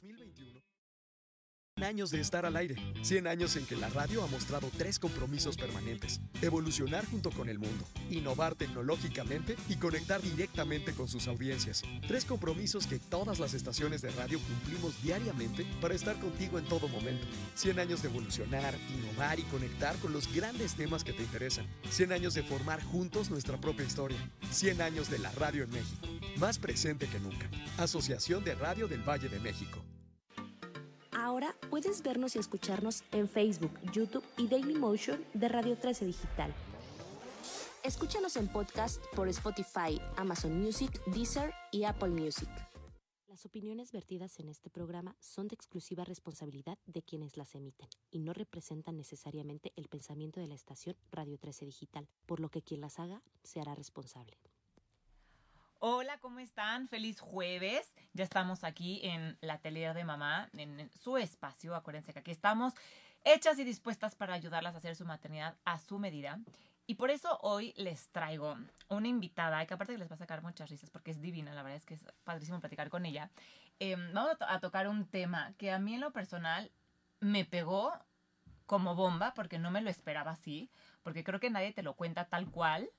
2021. 100 años de estar al aire, 100 años en que la radio ha mostrado tres compromisos permanentes. Evolucionar junto con el mundo, innovar tecnológicamente y conectar directamente con sus audiencias. Tres compromisos que todas las estaciones de radio cumplimos diariamente para estar contigo en todo momento. 100 años de evolucionar, innovar y conectar con los grandes temas que te interesan. 100 años de formar juntos nuestra propia historia. 100 años de la radio en México. Más presente que nunca. Asociación de Radio del Valle de México. Ahora puedes vernos y escucharnos en Facebook, YouTube y Dailymotion de Radio 13 Digital. Escúchanos en podcast por Spotify, Amazon Music, Deezer y Apple Music. Las opiniones vertidas en este programa son de exclusiva responsabilidad de quienes las emiten y no representan necesariamente el pensamiento de la estación Radio 13 Digital, por lo que quien las haga se hará responsable. Hola, ¿cómo están? Feliz jueves. Ya estamos aquí en la telera de mamá, en su espacio. Acuérdense que aquí estamos hechas y dispuestas para ayudarlas a hacer su maternidad a su medida. Y por eso hoy les traigo una invitada, que aparte que les va a sacar muchas risas porque es divina, la verdad es que es padrísimo platicar con ella. Em, vamos a, a tocar un tema que a mí en lo personal me pegó como bomba porque no me lo esperaba así, porque creo que nadie te lo cuenta tal cual.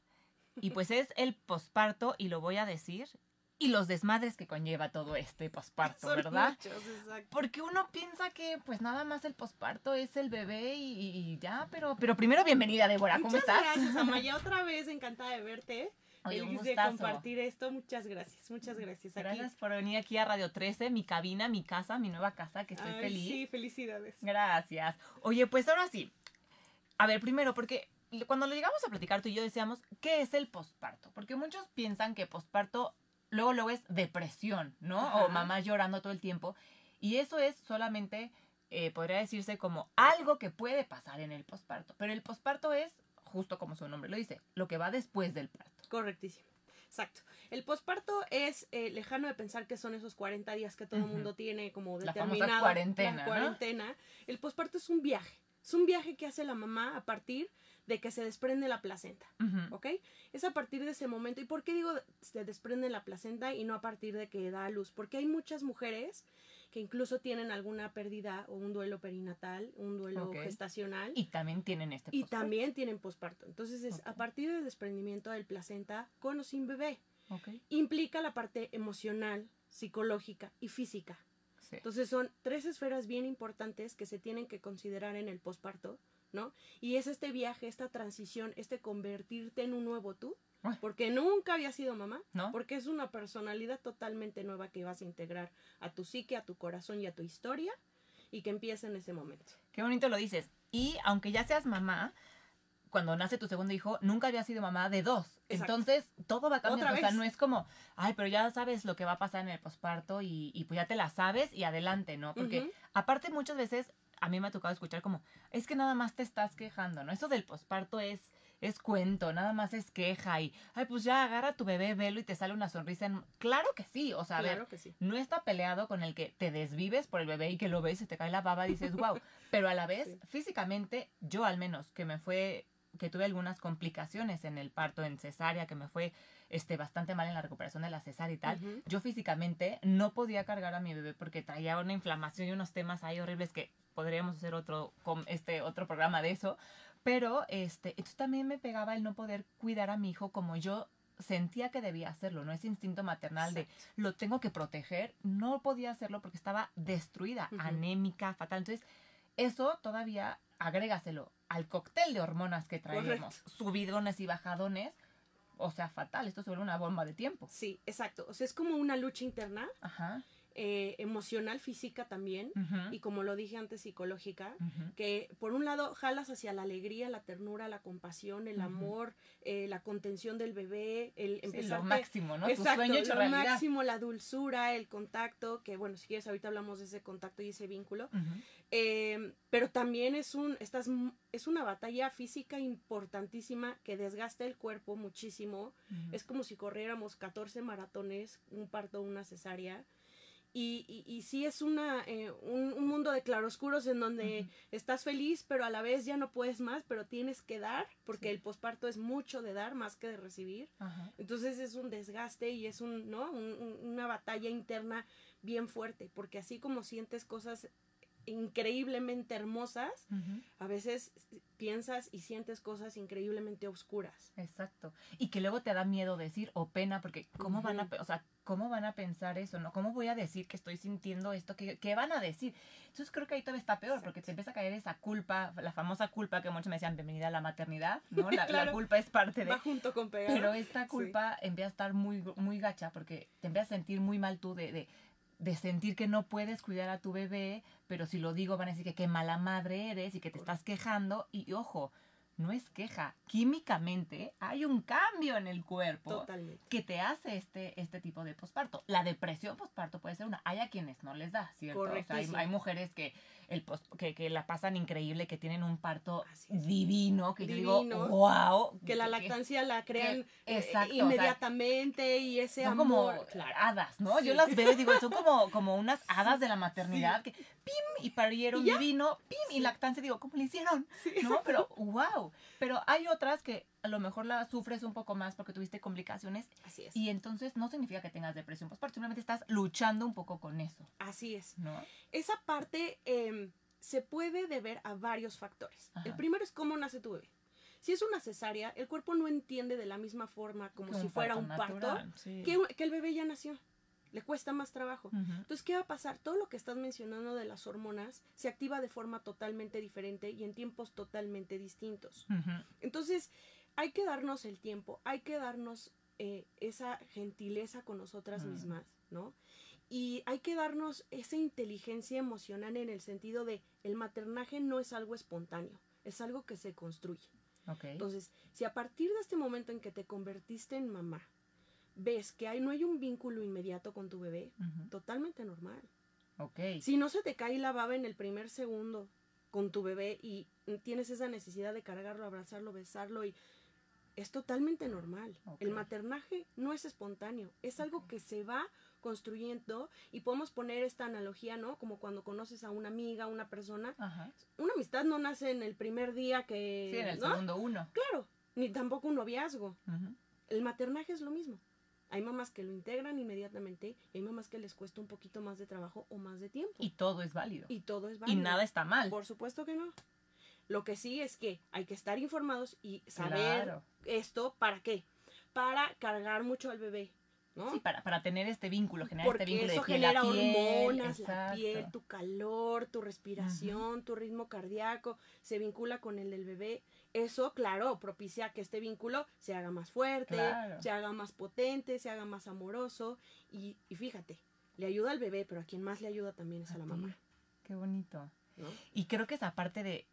Y pues es el posparto, y lo voy a decir, y los desmadres que conlleva todo este posparto, ¿verdad? muchos, exacto. Porque uno piensa que pues nada más el posparto es el bebé y, y ya, pero, pero primero bienvenida, Débora, ¿cómo Muchas estás? gracias, Amaya. Otra vez encantada de verte. Oye, un Feliz de compartir esto. Muchas gracias, muchas gracias. Aquí. Gracias por venir aquí a Radio 13, mi cabina, mi casa, mi nueva casa, que estoy Ay, feliz. Sí, felicidades. Gracias. Oye, pues ahora sí. A ver, primero, porque cuando lo llegamos a platicar tú y yo decíamos, ¿qué es el posparto? Porque muchos piensan que posparto luego luego es depresión, ¿no? Ajá. O mamá llorando todo el tiempo. Y eso es solamente, eh, podría decirse como algo que puede pasar en el posparto. Pero el posparto es, justo como su nombre lo dice, lo que va después del parto. Correctísimo. Exacto. El posparto es eh, lejano de pensar que son esos 40 días que todo el mundo tiene como La famosa determinado. cuarentena, la ¿no? cuarentena. El posparto es un viaje. Es un viaje que hace la mamá a partir de que se desprende la placenta. Ujú. ¿Ok? Es a partir de ese momento. ¿Y por qué digo se desprende la placenta y no a partir de que da a luz? Porque hay muchas mujeres que incluso tienen alguna pérdida o un duelo perinatal, un duelo gestacional. Y también tienen este Y también tienen posparto. Entonces es a partir del desprendimiento del placenta con o sin bebé. Ok. Implica la parte emocional, psicológica y física. Sí. Entonces son tres esferas bien importantes que se tienen que considerar en el posparto, ¿no? Y es este viaje, esta transición, este convertirte en un nuevo tú, porque nunca había sido mamá, ¿No? porque es una personalidad totalmente nueva que vas a integrar a tu psique, a tu corazón y a tu historia y que empieza en ese momento. Qué bonito lo dices. Y aunque ya seas mamá, cuando nace tu segundo hijo, nunca había sido mamá de dos. Exacto. Entonces, todo va cambiando. Otra O sea, no es como, ay, pero ya sabes lo que va a pasar en el posparto y, y pues ya te la sabes y adelante, ¿no? Porque aparte muchas veces a mí me ha tocado escuchar como, es que nada más te estás quejando, ¿no? Eso del posparto es, es cuento, nada más es queja y, ay, pues ya agarra a tu bebé, velo y te sale una sonrisa. En... Claro que sí, o sea, a ver, que sí. no está peleado con el que te desvives por el bebé y que lo ves y te cae la baba y dices, wow. Pero a la vez, Sí. físicamente, yo al menos, que me fue, que tuve algunas complicaciones en el parto, en cesárea, que me fue este, bastante mal en la recuperación de la cesárea y tal, Ujú. yo físicamente no podía cargar a mi bebé porque traía una inflamación y unos temas ahí horribles que podríamos hacer otro, este, otro programa de eso. Pero, este, entonces también me pegaba el no poder cuidar a mi hijo como yo sentía que debía hacerlo, ¿no? Ese instinto maternal de lo tengo que proteger, no podía hacerlo porque estaba destruida, Ujú. anémica, fatal. Entonces, eso todavía agrégaselo al cóctel de hormonas que traemos, subidones y bajadones, o sea, fatal, esto se vuelve una bomba de tiempo. Sí, exacto. O sea, es como una lucha interna, Ajá. Eh, emocional, física también, y como lo dije antes, psicológica, que por un lado jalas hacia la alegría, la ternura, la compasión, el amor, eh, la contención del bebé, el Sí, empezar lo máximo, ¿no? Exacto, tu sueño lo máximo, la dulzura, el contacto, que bueno, si quieres ahorita hablamos de ese contacto y ese vínculo. Eh, pero también es un estás es una batalla física importantísima que desgasta el cuerpo muchísimo. Es como si corriéramos 14 maratones, un parto, una cesárea. Y, y, y sí es una, eh, un, un mundo de claroscuros en donde estás feliz, pero a la vez ya no puedes más, pero tienes que dar, porque Sí. el posparto es mucho de dar más que de recibir. Entonces es un desgaste y es un, ¿no? Un- un- una batalla interna bien fuerte, porque así como sientes cosas increíblemente hermosas, a veces piensas y sientes cosas increíblemente oscuras. Exacto. Y que luego te da miedo decir o pena, porque ¿cómo van a, o sea, cómo van a pensar eso, no? ¿Cómo voy a decir que estoy sintiendo esto? ¿Qué, qué van a decir? Entonces creo que ahí todavía está peor, porque te empieza a caer esa culpa, la famosa culpa que muchos me decían, bienvenida a la maternidad, ¿no? La, la Claro. culpa es parte de... Va junto con pegar. Pero esta Sí. culpa empieza a estar muy, muy gacha porque te empiezas a sentir muy mal tú de, de, de sentir que no puedes cuidar a tu bebé, pero si lo digo van a decir que qué mala madre eres y que te estás quejando. Y ojo, no es queja. Químicamente hay un cambio en el cuerpo Totalmente. que te hace este, este tipo de posparto. La depresión posparto puede ser una. Hay a quienes no les da, ¿cierto? O sea, hay, Correctísimo. hay mujeres que, el pos- que, que la pasan increíble, que tienen un parto divino, que yo digo, wow. Que la lactancia la crean que- eh, exacto, o sea, inmediatamente y ese son amor. como claro. hadas, ¿no? Sí. Yo las veo y digo, son como, como unas hadas de la maternidad que pim y parieron divino, pim y lactancia, digo, ¿cómo le hicieron? Sí, ¿No? Pero wow. Pero hay otras que a lo mejor la sufres un poco más porque tuviste complicaciones Así es. y entonces no significa que tengas depresión postparto, simplemente estás luchando un poco con eso, Así es. ¿no? Esa parte em, se puede deber a varios factores. Ajá. El primero es cómo nace tu bebé. Si es una cesárea, el cuerpo no entiende de la misma forma como si fuera un parto sí. que, que el bebé ya nació. Le cuesta más trabajo. Entonces, ¿qué va a pasar? Todo lo que estás mencionando de las hormonas se activa de forma totalmente diferente y en tiempos totalmente distintos. Entonces, hay que darnos el tiempo, hay que darnos eh, esa gentileza con nosotras Mm. mismas, ¿no? Y hay que darnos esa inteligencia emocional en el sentido de el maternaje no es algo espontáneo, es algo que se construye. Ok. Entonces, si a partir de este momento en que te convertiste en mamá, ves que hay, no hay un vínculo inmediato con tu bebé, totalmente normal. Ok. Si no se te cae la baba en el primer segundo con tu bebé y tienes esa necesidad de cargarlo, abrazarlo, besarlo y es totalmente normal. El maternaje no es espontáneo, es algo que se va construyendo y podemos poner esta analogía, ¿no? Como cuando conoces a una amiga, una persona, Ajá. una amistad no nace en el primer día que, Sí, en el ¿no? segundo uno. Claro, ni tampoco un noviazgo. El maternaje es lo mismo. Hay mamás que lo integran inmediatamente y hay mamás que les cuesta un poquito más de trabajo o más de tiempo. Y todo es válido. Y todo es Y válido. nada está mal. Por supuesto que no. Lo que sí es que hay que estar informados y saber Claro. esto para qué. Para cargar mucho al bebé, ¿no? Sí, para, para tener este vínculo, generar Porque este vínculo eso de piel a genera piel. hormonas, la piel, tu calor, tu respiración, tu ritmo cardíaco, se vincula con el del bebé. Eso, claro, propicia que este vínculo se haga más fuerte, Claro. se haga más potente, se haga más amoroso. Y, y fíjate, le ayuda al bebé, pero a quien más le ayuda también es a, A la mamá. Qué bonito. ¿no? Y creo que esa parte de,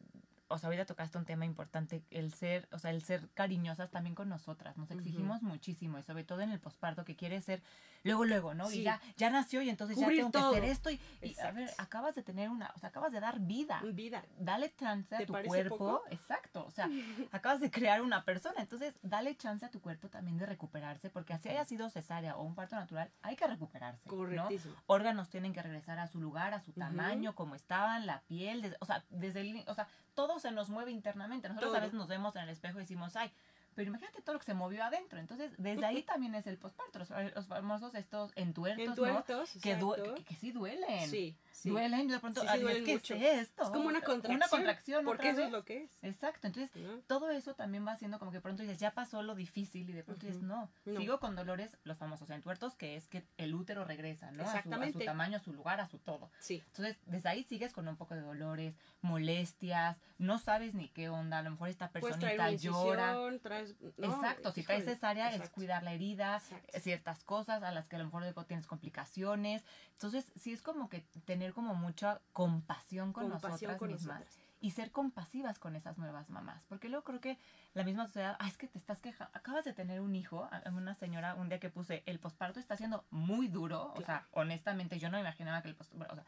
o sea, ahorita tocaste un tema importante, el ser, o sea, el ser cariñosas también con nosotras. Nos exigimos muchísimo y sobre todo en el posparto que quiere ser luego, luego, ¿no? Sí. Y ya, ya nació y entonces Cubrir ya tengo todo. que hacer esto y, y, a ver, acabas de tener una, o sea, acabas de dar vida. Vida. Dale chance a ¿Te tu cuerpo. poco? Exacto. O sea, acabas de crear una persona. Entonces, dale chance a tu cuerpo también de recuperarse, porque así haya sido cesárea o un parto natural, hay que recuperarse. ¿no? Correctísimo. órganos tienen que regresar a su lugar, a su tamaño, como estaban, la piel, des- o sea, desde el, o sea, todo se nos mueve internamente. Nosotros a veces nos vemos en el espejo y decimos, ay, pero imagínate todo lo que se movió adentro. Entonces, desde ahí también es el posparto, los, los famosos estos entuertos, Entuertos, ¿no? Que, que, que sí duelen. Sí, sí. Duelen, yo de pronto, Sí, sí, duelen ¿qué mucho. es esto? Es como una contracción. Una contracción, Porque eso vez. es lo que es. Exacto, entonces ¿no? todo eso también va haciendo como que pronto dices, ya pasó lo difícil y de pronto dices, no, No. sigo con dolores, los famosos entuertos, que es que el útero regresa, ¿no? A su, a su Exactamente. tamaño, a su lugar, a su todo. Sí. Entonces, desde ahí sigues con un poco de dolores, molestias, no sabes ni qué onda, a lo mejor esta traer personita una llora. incisión, traes... no, Exacto, si traes cesárea es exacto. cuidar la herida, Exacto. ciertas cosas a las que a lo mejor luego tienes complicaciones. Entonces, sí es como que tener como mucha compasión con Compasión nosotras con mismas nosotras. y ser compasivas con esas nuevas mamás. Porque luego creo que la misma sociedad, ah, es que te estás quejando, acabas de tener un hijo, una señora un día que puse, el posparto está siendo muy duro, o sea, honestamente yo no imaginaba que el posparto, o sea,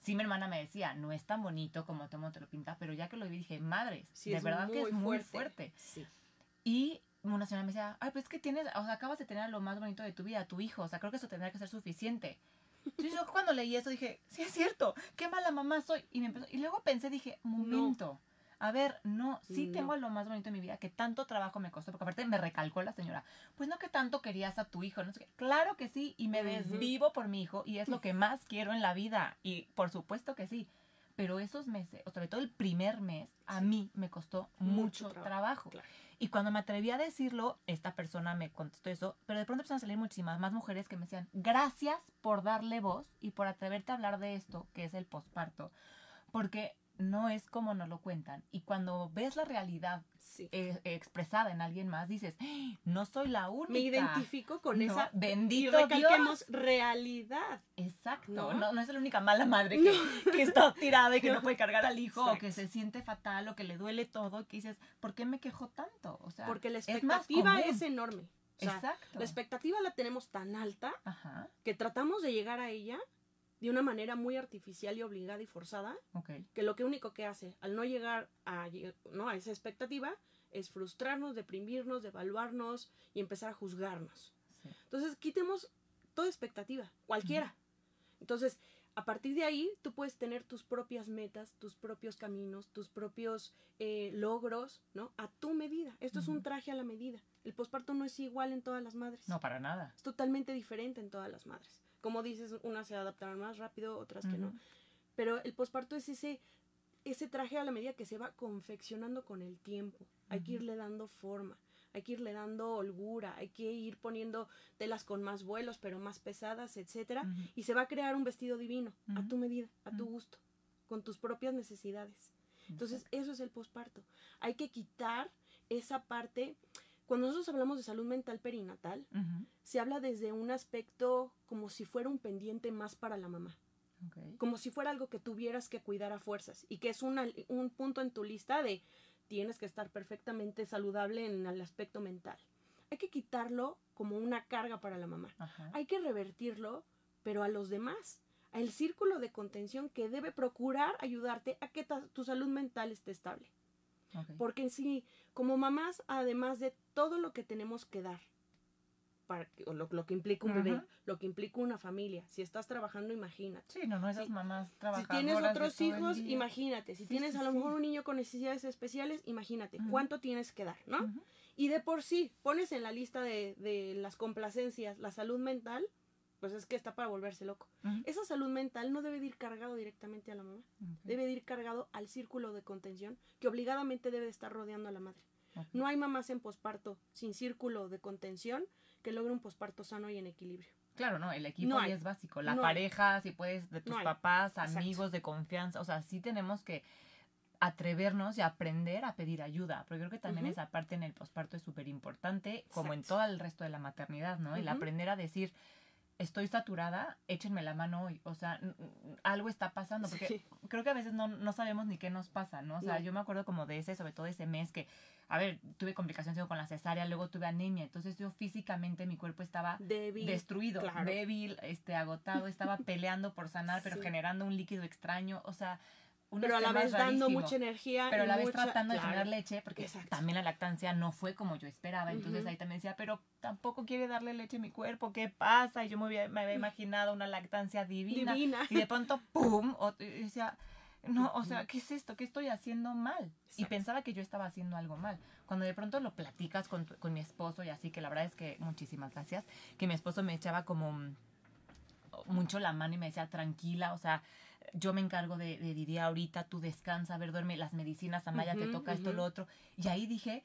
sí mi hermana me decía, no es tan bonito como Tomo te lo pinta, pero ya que lo vi dije, madres, Sí, de es verdad que es muy fuerte. Sí. Y una señora me decía, ay, pues es que tienes, o sea, acabas de tener lo más bonito de tu vida, tu hijo, o sea, creo que eso tendría que ser suficiente. Entonces yo cuando leí eso dije, sí es cierto, qué mala mamá soy. Y, me empezó- y luego pensé, dije, momento. A ver, no, sí No. tengo lo más bonito de mi vida, que tanto trabajo me costó, porque aparte me recalcó la señora, pues no que tanto querías a tu hijo, no sé qué. Claro que sí, y me desvivo por mi hijo, y es lo que más quiero en la vida, y por supuesto que sí. Pero esos meses, o sobre todo el primer mes, a Sí. mí me costó Mucho mucho, trabajo, trabajo. claro. Y cuando me atreví a decirlo, esta persona me contestó eso, pero de pronto empezaron a salir muchísimas más mujeres que me decían, gracias por darle voz y por atreverte a hablar de esto, que es el posparto, porque no es como nos lo cuentan. Y cuando ves la realidad Sí. eh, expresada en alguien más, dices, "¡Ah! no soy la única. Me identifico con No, esa y bendito recalquemos Dios. realidad. Exacto, ¿No? no, no, es la única mala madre que, que está tirada y que no puede cargar al hijo o que se siente fatal o que le duele todo, que dices, ¿por qué me quejo tanto? O sea, Porque la es expectativa común. es, enorme. O sea, Exacto. la expectativa la tenemos tan alta Ajá, que tratamos de llegar a ella de una manera muy artificial y obligada y forzada, que lo que único que hace al no llegar a, ¿no? a esa expectativa es frustrarnos, deprimirnos, devaluarnos y empezar a juzgarnos. Sí. Entonces, quitemos toda expectativa, cualquiera. Entonces, a partir de ahí, tú puedes tener tus propias metas, tus propios caminos, tus propios eh, logros, ¿no? A tu medida. Esto es un traje a la medida. El posparto no es igual en todas las madres. No, para nada. Es totalmente diferente en todas las madres. Como dices, unas se adaptarán más rápido, otras que no. Pero el posparto es ese, ese traje a la medida que se va confeccionando con el tiempo. Hay que irle dando forma, hay que irle dando holgura, hay que ir poniendo telas con más vuelos, pero más pesadas, etcétera, Ujú. y se va a crear un vestido divino, a tu medida, a tu gusto, con tus propias necesidades. Entonces, eso es el posparto. Hay que quitar esa parte. Cuando nosotros hablamos de salud mental perinatal, se habla desde un aspecto como si fuera un pendiente más para la mamá como si fuera algo que tuvieras que cuidar a fuerzas y que es una- un punto en tu lista de tienes que estar perfectamente saludable en el aspecto mental. Hay que quitarlo como una carga para la mamá. Ajá. Hay que revertirlo, pero a los demás, al círculo de contención que debe procurar ayudarte a que tu salud mental esté estable. Porque en sí, como mamás, además de todo lo que tenemos que dar, para que- o lo, lo que implica un bebé, lo que implica una familia, si estás trabajando, imagínate. Sí, no, no esas mamás Si trabajadoras. tienes otros hijos, imagínate. Si Sí, tienes sí, a lo sí. mejor un niño con necesidades especiales, imagínate cuánto tienes que dar, ¿no? Y de por sí, pones en la lista de, de las complacencias la salud mental, pues es que está para volverse loco. Esa salud mental no debe de ir cargado directamente a la mamá, debe de ir cargado al círculo de contención que obligadamente debe de estar rodeando a la madre. No hay mamás en posparto sin círculo de contención que logre un posparto sano y en equilibrio. Claro, no, el equipo No ahí es básico. La No hay. pareja, si puedes, de tus No hay. papás, Exacto. amigos de confianza. O sea, sí tenemos que atrevernos y aprender a pedir ayuda. Porque creo que también esa parte en el posparto es súper importante, como en todo el resto de la maternidad, ¿no? El Ujú. aprender a decir, estoy saturada, échenme la mano hoy. O sea, algo está pasando. Porque Sí. creo que a veces no, no sabemos ni qué nos pasa, ¿no? O sea, No. yo me acuerdo como de ese, sobre todo ese mes que, a ver, tuve complicaciones con la cesárea, luego tuve anemia. Entonces yo físicamente mi cuerpo estaba Débil. destruido, claro. débil, este, agotado, estaba peleando por sanar, pero Sí. generando un líquido extraño, o sea, pero a la vez dando mucha energía. pero a la vez mucha- tratando de generar leche, porque Exacto. también la lactancia no fue como yo esperaba, entonces ahí también decía, pero tampoco quiere darle leche a mi cuerpo, ¿qué pasa? Y yo me había, me había imaginado una lactancia divina, Divina. y de pronto, ¡pum! O- y decía, no, o sea, ¿qué es esto? ¿Qué estoy haciendo mal? Y pensaba que yo estaba haciendo algo mal. Cuando de pronto lo platicas con, tu- con mi esposo y así, que la verdad es que muchísimas gracias, que mi esposo me echaba como mm, mucho la mano y me decía, tranquila, o sea, yo me encargo de, de Didi ahorita, tú descansa, a ver, duerme las medicinas, Amaya, te Ujú, toca esto, lo otro. Y ahí dije,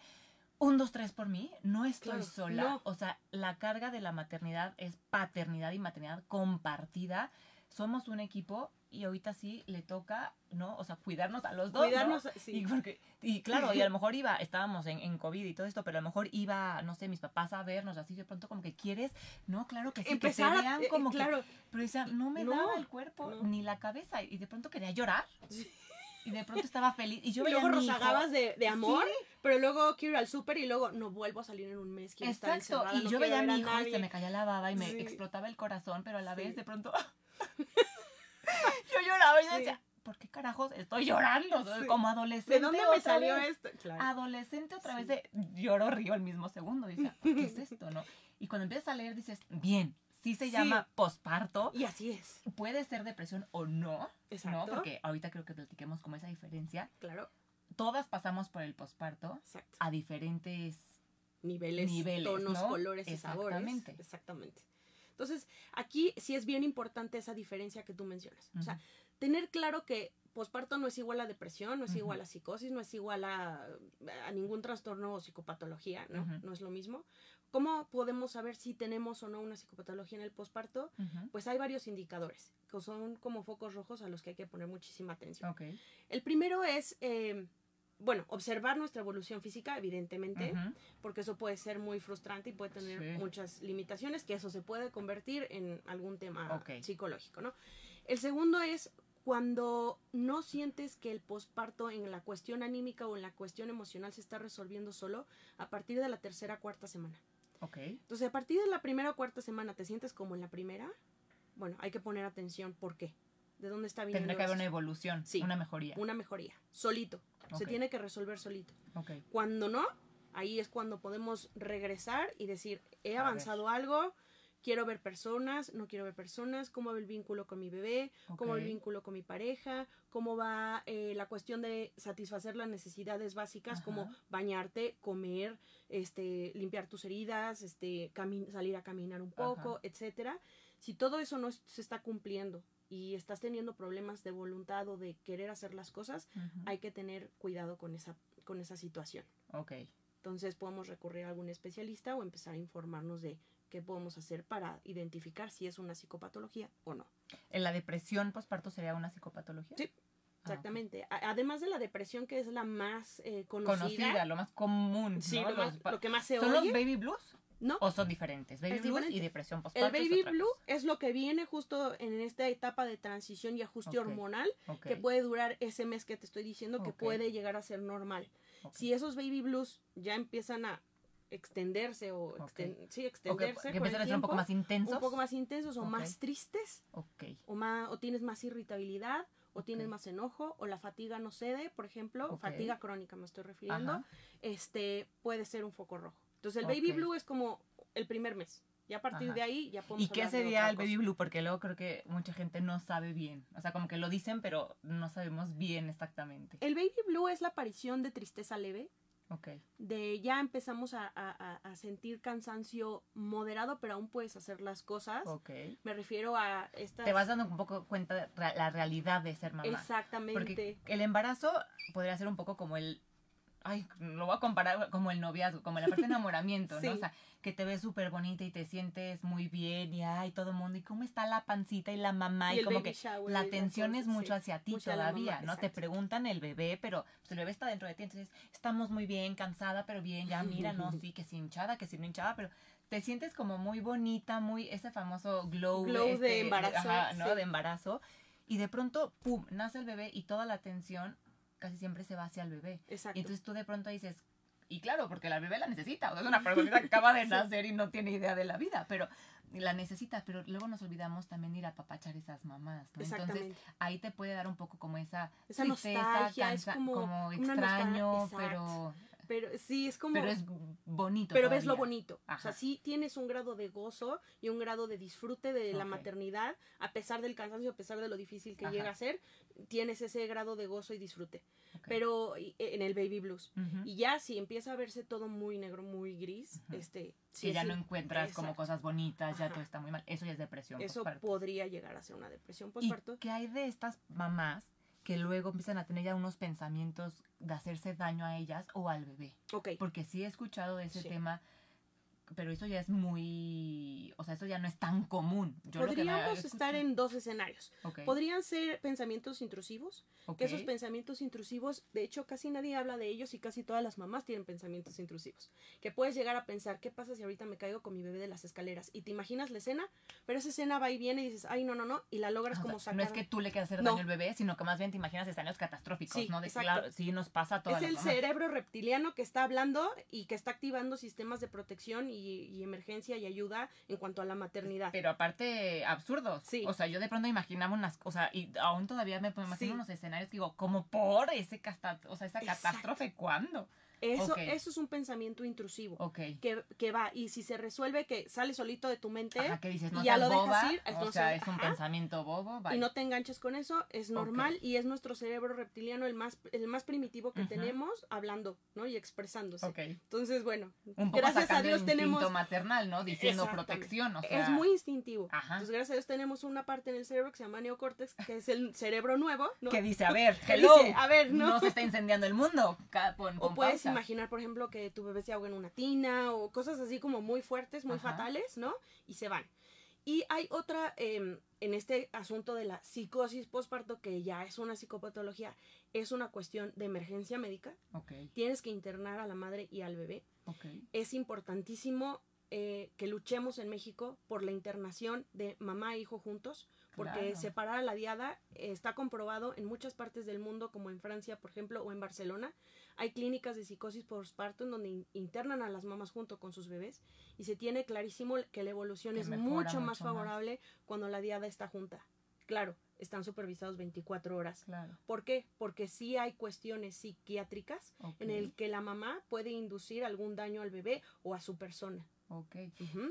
un, dos, tres por mí, no estoy Claro, sola. no. O sea, la carga de la maternidad es paternidad y maternidad compartida. Somos un equipo y ahorita sí le toca, ¿no? O sea, cuidarnos a los dos. ¿no? Cuidarnos, sí. Y, porque, y claro, y a lo mejor iba, estábamos en, en COVID y todo esto, pero a lo mejor iba, no sé, mis papás a vernos así, de pronto como que quieres, no, claro que sí, Empezar que te vean eh, como que claro. pero decía, no me No, daba el cuerpo no. ni la cabeza. Y de pronto quería llorar. Y de pronto estaba feliz. Y yo y veía luego rozagabas de, de amor, pero luego quiero ir al súper y luego no vuelvo a salir en un mes. Quiero estar Exacto. encerrada, Y no yo veía a mi hijo y se me caía la baba y me Sí. explotaba el corazón, pero a la Sí. vez de pronto lloraba y yo Sí. decía, ¿por qué carajos estoy llorando? Sí. Como adolescente. ¿De dónde me salió vez. esto? Claro. Adolescente otra vez de lloro, río al mismo segundo. Y decía, ¿qué es esto, no? Y cuando empiezas a leer dices, bien, sí se Sí. llama posparto. Y así es. Puede ser depresión o no, Exacto. ¿no? Porque ahorita creo que platiquemos como esa diferencia. Claro. Todas pasamos por el posparto a diferentes niveles, Niveles, tonos, ¿no? colores y sabores. Exactamente. Exactamente. Entonces, aquí sí es bien importante esa diferencia que tú mencionas. O sea, tener claro que posparto no es igual a depresión, no es igual a psicosis, no es igual a, a ningún trastorno o psicopatología, ¿no? No es lo mismo. ¿Cómo podemos saber si tenemos o no una psicopatología en el posparto? Pues hay varios indicadores, que son como focos rojos a los que hay que poner muchísima atención. Ok. El primero es, eh, bueno, observar nuestra evolución física, evidentemente, porque eso puede ser muy frustrante y puede tener Sí. muchas limitaciones, que eso se puede convertir en algún tema psicológico, ¿no? El segundo es cuando no sientes que el posparto en la cuestión anímica o en la cuestión emocional se está resolviendo solo a partir de la tercera cuarta semana. Ok. Entonces, a partir de la primera o cuarta semana, ¿te sientes como en la primera? Bueno, hay que poner atención. ¿Por qué? ¿De dónde está viniendo Tendrá que haber una evolución, Sí. una mejoría. Una mejoría, solito. Se tiene que resolver solito. Cuando no, ahí es cuando podemos regresar y decir, he avanzado algo, quiero ver personas, no quiero ver personas, cómo va el vínculo con mi bebé, cómo va el vínculo con mi pareja, cómo va eh, la cuestión de satisfacer las necesidades básicas como bañarte, comer, este, limpiar tus heridas, este, salir a caminar un poco, Ajá. etcétera. Si todo eso no se está cumpliendo y estás teniendo problemas de voluntad o de querer hacer las cosas, hay que tener cuidado con esa, con esa situación. Ok. Entonces podemos recurrir a algún especialista o empezar a informarnos de qué podemos hacer para identificar si es una psicopatología o no. ¿En la depresión postparto sería una psicopatología? Sí, Ah. Exactamente. Además de la depresión, que es la más eh, conocida. Conocida, lo más común. Sí, ¿no? lo, más- lo que más se ¿Son oye. los baby blues? No, ¿O son diferentes? Baby Es blues y depresión postparto. el es baby otra blue cosa. es lo que viene justo en esta etapa de transición y ajuste hormonal que puede durar ese mes que te estoy diciendo que puede llegar a ser normal. Si esos baby blues ya empiezan a extenderse o exten- sí, extenderse que empiezan a ser un poco más intensos. un poco más intensos o más tristes o más o tienes más irritabilidad o tienes más enojo o la fatiga no cede, por ejemplo, fatiga crónica me estoy refiriendo, Ajá. este puede ser un foco rojo. Entonces el baby blue es como el primer mes. Y a partir Ajá. de ahí ya podemos ¿Y qué sería el baby blue? Porque luego creo que mucha gente no sabe bien. O sea, como que lo dicen, pero no sabemos bien exactamente. El baby blue es la aparición de tristeza leve, Ok. de ya empezamos a, a- a- a sentir cansancio moderado, pero aún puedes hacer las cosas. Ok. Me refiero a estas... Te vas dando un poco cuenta de la realidad de ser mamá. Exactamente. Porque el embarazo podría ser un poco como el. Ay, lo voy a comparar como el noviazgo, como la parte de enamoramiento, Sí. ¿no? O sea, que te ves súper bonita y te sientes muy bien y ay, todo el mundo, y cómo está la pancita y la mamá, y, como que shower la atención es mucho sí. hacia ti Mucho todavía, mamá, ¿no? Te preguntan el bebé, pero pues, el bebé está dentro de ti, entonces estamos muy bien, cansada, pero bien, ya mira, no, sí, que si hinchada, que si no hinchada, pero te sientes como muy bonita, muy, ese famoso glow, Glow de este, embarazo, ajá, ¿no? sí. De embarazo. Y de pronto, pum, nace el bebé y toda la atención casi siempre se va hacia el bebé. Exacto. Y entonces tú de pronto dices, y claro, porque la bebé la necesita, o sea, es una personita que acaba de nacer y no tiene idea de la vida, pero la necesita, pero luego nos olvidamos también de ir a apapachar esas mamás, ¿no? Entonces ahí te puede dar un poco como esa, Esa tristeza, nostalgia, es como como extraño, pero, pero sí, es como... pero es bonito. pero ves lo bonito. O sea, sí tienes un grado de gozo y un grado de disfrute de la maternidad, a pesar del cansancio, a pesar de lo difícil que Ajá. llega a ser, tienes ese grado de gozo y disfrute. Pero y- en el baby blues. Y ya si empieza a verse todo muy negro, muy gris, este... Si ya no encuentras como cosas bonitas, ya Ajá. todo está muy mal. Eso ya es depresión. Eso postparto. podría llegar a ser una depresión ¿Y postparto. qué hay de estas mamás que luego empiezan a tener ya unos pensamientos de hacerse daño a ellas o al bebé? Ok. Porque sí he escuchado de ese Sí. tema, pero eso ya es muy... O sea, eso ya no es tan común. Yo lo que me Podríamos estar en dos escenarios. Podrían ser pensamientos intrusivos, ok, que esos pensamientos intrusivos, de hecho casi nadie habla de ellos y casi todas las mamás tienen pensamientos intrusivos. Que puedes llegar a pensar, ¿qué pasa si ahorita me caigo con mi bebé de las escaleras? Y te imaginas la escena, pero esa escena va y viene y dices, ay, no, no, no, y la logras O sea, como sacar. No es que tú le quieras hacer No. daño al bebé, sino que más bien te imaginas escenarios catastróficos, Sí, ¿no? De claro, sí nos pasa a todas es el mamás. cerebro reptiliano que está hablando y que está activando sistemas de protección y, y emergencia y ayuda en cuanto a la maternidad. Pero aparte, absurdos. Sí. O sea, yo de pronto imaginaba unas cosas, y aún todavía me imagino Sí. unos escenarios que digo, como por ese casta- o sea, esa Exacto. catástrofe, ¿cuándo? Eso, eso es un pensamiento intrusivo. Ok. Que, que va, y si se resuelve que sale solito de tu mente Ajá, que dices, no y ya lo dejas boba, ir, o entonces, sea, es un ajá. pensamiento bobo, y vale. no te enganches con eso, es normal y es nuestro cerebro reptiliano el más, el más primitivo que tenemos hablando, ¿no? Y expresándose. Ok. Entonces, bueno, Un poco gracias a Dios el tenemos... maternal, ¿no? Diciendo protección, o sea. es muy instintivo. Ajá. Entonces, gracias a Dios tenemos una parte en el cerebro que se llama neocórtex, que es el cerebro nuevo, ¿no? Que dice, a ver, hello, dice, a ver, ¿no? no se está incendiando el mundo. Ca- pon- O pon puedes pausa. Imaginar, por ejemplo, que tu bebé se ahoga en una tina o cosas así como muy fuertes, muy Ajá. fatales, ¿no? Y se van. Y hay otra, eh, en este asunto de la psicosis postparto, que ya es una psicopatología, es una cuestión de emergencia médica. Ok, Tienes que internar a la madre y al bebé. ok. Es importantísimo eh, que luchemos en México por la internación de mamá e hijo juntos, porque Claro. separar a la diada está comprobado en muchas partes del mundo, como en Francia, por ejemplo, o en Barcelona. Hay clínicas de psicosis postparto en donde in- internan a las mamás junto con sus bebés y se tiene clarísimo que la evolución Que es mucho, más mucho más. favorable cuando la diada está junta. Claro, están supervisados 24 horas. Claro. ¿Por qué? Porque sí hay cuestiones psiquiátricas en el que la mamá puede inducir algún daño al bebé o a su persona. Ok.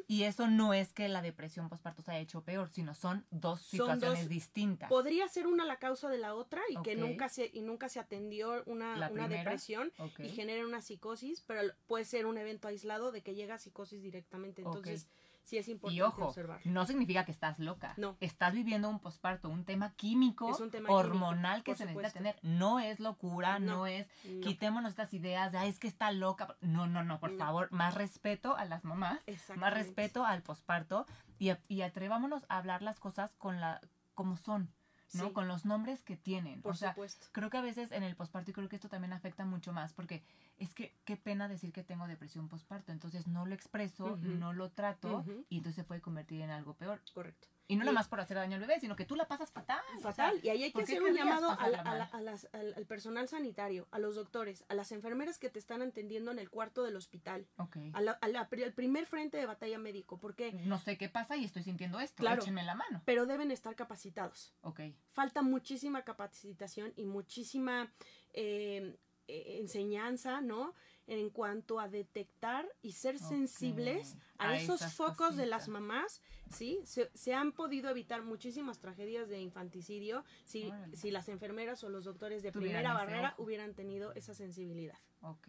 Y eso no es que la depresión postparto se haya hecho peor, sino son dos Son situaciones dos- distintas. Podría ser una la causa de la otra y que Ok. nunca se y nunca se atendió una, una depresión y genera una psicosis, pero puede ser un evento aislado de que llega a psicosis directamente. Entonces, sí es importante Y ojo, observar. no significa que estás loca. No. Estás viviendo un posparto, un tema químico, Es un tema hormonal químico, que se necesita tener. No es locura, no, No, es No. quitémonos estas ideas de, "Ay, es que está loca. No, no, no, por No. favor, más respeto a las mamás, más respeto al posparto y, y atrevámonos a hablar las cosas con la como son, ¿no? Sí, Con los nombres que tienen. por o sea, supuesto. creo que a veces en el posparto y creo que esto también afecta mucho más porque es que qué pena decir que tengo depresión posparto, entonces no lo expreso, no lo trato y entonces se puede convertir en algo peor. Correcto. Y no Y- nada más por hacer daño al bebé, sino que tú la pasas fatal. o sea, Fatal. y ahí hay que ¿por qué hacer un llamado a pasarla la- a la- mal? a las- al, al personal sanitario, a los doctores, a las enfermeras que te están atendiendo en el cuarto del hospital, ok. a la- a la- al primer frente de batalla médico, porque No sé qué pasa y estoy sintiendo esto. Claro. Échenme la mano. pero deben estar capacitados. Ok. falta muchísima capacitación y muchísima eh, eh, enseñanza, ¿no? En cuanto a detectar y ser sensibles a, a esos focos de las mamás, ¿sí? Se, se han podido evitar muchísimas tragedias de infanticidio si, si las enfermeras o los doctores de primera barrera hubieran tenido esa sensibilidad. Ok.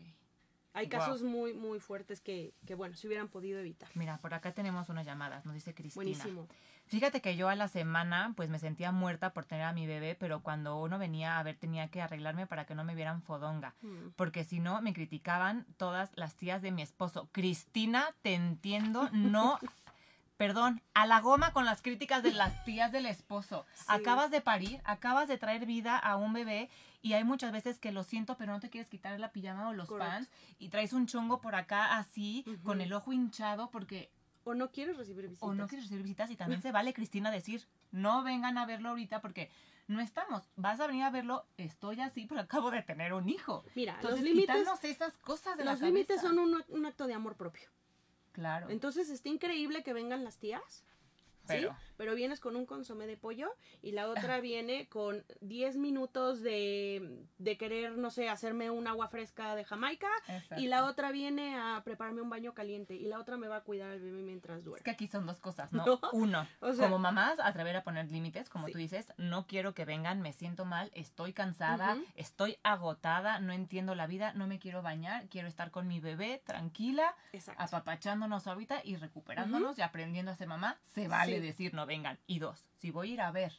Hay casos muy, muy fuertes que, que, bueno, se hubieran podido evitar. Mira, por acá tenemos unas llamadas, nos dice Cristina. Buenísimo. Fíjate que yo a la semana pues me sentía muerta por tener a mi bebé, pero cuando uno venía a ver tenía que arreglarme para que no me vieran fodonga. Mm. Porque si no, me criticaban todas las tías de mi esposo. Cristina, te entiendo, no... Perdón, a la goma con las críticas de las tías del esposo. Sí. Acabas de parir, acabas de traer vida a un bebé y hay muchas veces que lo siento, pero no te quieres quitar la pijama o los Correcto. pants y traes un chongo por acá así, con el ojo hinchado porque O no quieres recibir visitas. o no quieres recibir visitas y también se vale Cristina decir, no vengan a verlo ahorita porque no estamos, vas a venir a verlo, estoy así, pero acabo de tener un hijo. Mira, Entonces, los límites, esas cosas de los límites son un, un acto de amor propio. Claro, Entonces está increíble que vengan las tías, pero, ¿sí? Pero vienes con un consomé de pollo y la otra viene con 10 minutos de, de querer, no sé, hacerme un agua fresca de Jamaica exacto. y la otra viene a prepararme un baño caliente y la otra me va a cuidar al bebé mientras Es duerme. que aquí son dos cosas, ¿no? No. Uno, O sea- como mamás, atrever a poner límites, como Sí. tú dices, no quiero que vengan, me siento mal, estoy cansada, estoy agotada, no entiendo la vida, no me quiero bañar, quiero estar con mi bebé tranquila, Exacto. apapachándonos ahorita y recuperándonos y aprendiendo a ser mamá, se vale Sí. Decir no vengan. Y dos, si voy a ir a ver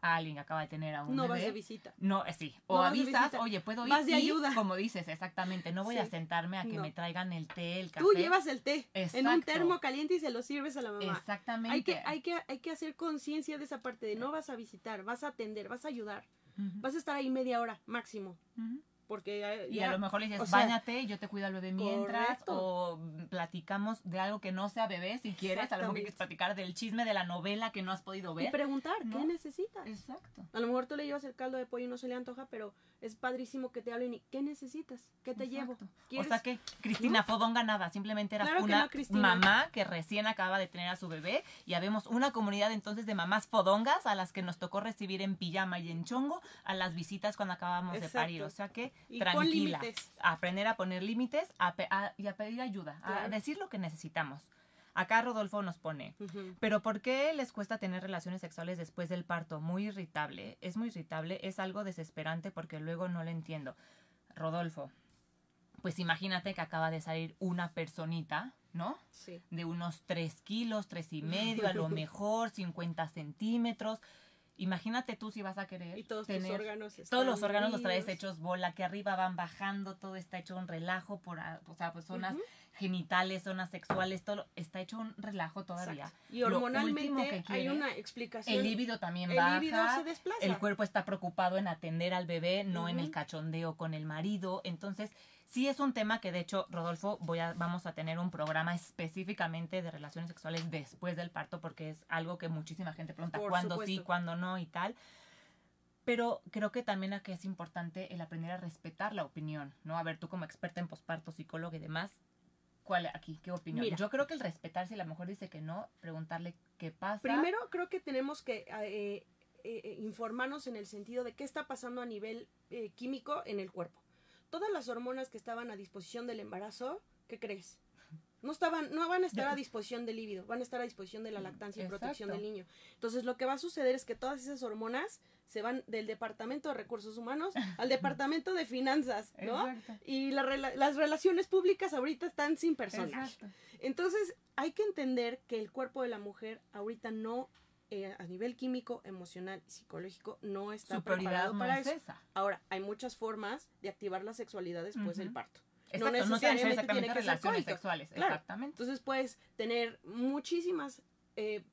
a alguien que acaba de tener a un No vas bebé, de visita. no, eh, sí, No o vas de avisas, oye, puedo ir Vas de y, ayuda. como dices, exactamente, no voy a sentarme a que No. me traigan el té, el café. Tú llevas el té en un termo caliente y se lo sirves a la mamá. Exactamente. Hay que, hay, que, hay que hacer conciencia de esa parte de no vas a visitar, vas a atender, vas a ayudar, vas a estar ahí media hora máximo. Porque eh, Y ya- a lo mejor le dices, o sea, báñate y yo te cuido al bebé mientras. Correcto. O platicamos de algo que no sea bebé, si quieres. A lo mejor quieres platicar del chisme de la novela que no has podido y ver. preguntar, ¿no? ¿qué necesitas? Exacto. A lo mejor tú le llevas el caldo de pollo y no se le antoja, pero es padrísimo que te hablen y ¿qué necesitas? ¿Qué te llevo? O sea que Cristina Fodonga nada, simplemente eras Claro que una no, mamá que recién acaba de tener a su bebé y habemos una comunidad entonces de mamás fodongas a las que nos tocó recibir en pijama y en chongo a las visitas cuando acabábamos de parir. O sea que Y tranquila. Aprender a poner límites a y a pedir ayuda, a decir lo que necesitamos. Acá Rodolfo nos pone, pero ¿por qué les cuesta tener relaciones sexuales después del parto? Muy irritable, es muy irritable, es algo desesperante porque luego no lo entiendo. Rodolfo, pues imagínate que acaba de salir una personita, ¿no? Sí. De unos 3 kilos, tres y medio, a lo mejor 50 centímetros. Imagínate tú si vas a querer Y todos tener tus órganos todos los están órganos los traes hechos bola, que arriba van bajando, todo está hecho un relajo por, a- o sea, pues zonas genitales, zonas sexuales, todo está hecho un relajo todavía. Exacto. Y hormonalmente que hay una explicación. El líbido también El baja. líbido se desplaza. El cuerpo está preocupado en atender al bebé, no en el cachondeo con el marido. Entonces, sí es un tema que de hecho, Rodolfo, voy a, vamos a tener un programa específicamente de relaciones sexuales después del parto, porque es algo que muchísima gente pregunta Por cuándo sí, cuándo no y tal. Pero creo que también aquí es importante el aprender a respetar la opinión, ¿no? A ver, tú como experta en posparto, psicóloga y demás, ¿cuál aquí? ¿Qué opinión? Mira. Yo creo que el respetar, si a lo mejor dice que no, preguntarle qué pasa. Primero creo que tenemos que eh, eh, eh, informarnos en el sentido de qué está pasando a nivel eh, químico en el cuerpo. Todas las hormonas que estaban a disposición del embarazo, ¿qué crees? No estaban, no van a estar a disposición del líbido, van a estar a disposición de la lactancia y protección del niño. Entonces lo que va a suceder es que todas esas hormonas se van del departamento de recursos humanos al departamento de finanzas, ¿no? Exacto. Y la las relaciones públicas ahorita están sin personal. Exacto. Entonces, hay que entender que el cuerpo de la mujer ahorita no, eh, a nivel químico, emocional y psicológico, no está preparado no para es eso. esa. Ahora, hay muchas formas de activar la sexualidad después del parto. Exacto, no, ser necesariamente exactamente tiene que ser relaciones coito. sexuales. Claro. Exactamente. Entonces, puedes tener muchísimas eh,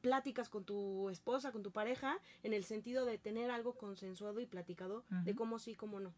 pláticas con tu esposa, con tu pareja, en el sentido de tener algo consensuado y platicado de cómo sí cómo no.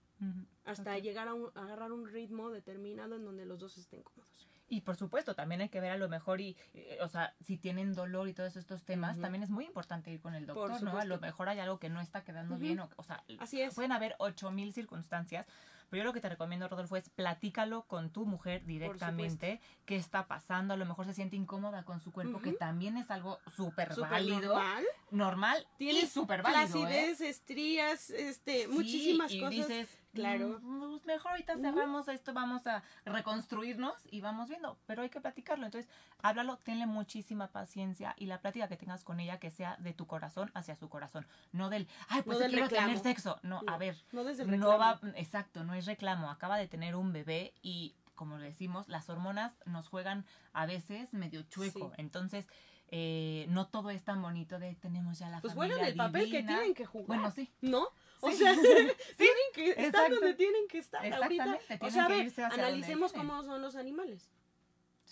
Hasta llegar a, un- a agarrar un ritmo determinado en donde los dos estén cómodos. Y por supuesto, también hay que ver a lo mejor, y, eh, o sea, si tienen dolor y todos estos temas, también es muy importante ir con el doctor, ¿no? A lo mejor hay algo que no está quedando bien, o, o sea, Así es. pueden haber ocho mil circunstancias, pero yo lo que te recomiendo, Rodolfo, es platícalo con tu mujer directamente, qué está pasando, a lo mejor se siente incómoda con su cuerpo, que también es algo súper válido, normal. normal Tienes súper válido, ¿eh? flacidez, estrías, este, Sí, muchísimas y cosas. dices, claro. "Mm, pues mejor ahorita cerramos esto, vamos a reconstruirnos y vamos viendo, pero hay que platicarlo. Entonces, háblalo, tenle muchísima paciencia y la plática que tengas con ella que sea de tu corazón hacia su corazón, no del, ay, pues No del quiero reclamo. tener sexo. No, a ver, no desde el no va, reclamo. exacto, no es reclamo, acaba de tener un bebé y como decimos, las hormonas nos juegan a veces medio chueco, Sí. entonces eh, no todo es tan bonito de tenemos ya la Pues familia juegan el papel que divina". tienen que jugar. Bueno, sí. ¿No? O Sí. sea, tienen que estar exacto. donde tienen que estar ahorita. O sea, a ver, analicemos cómo son los animales.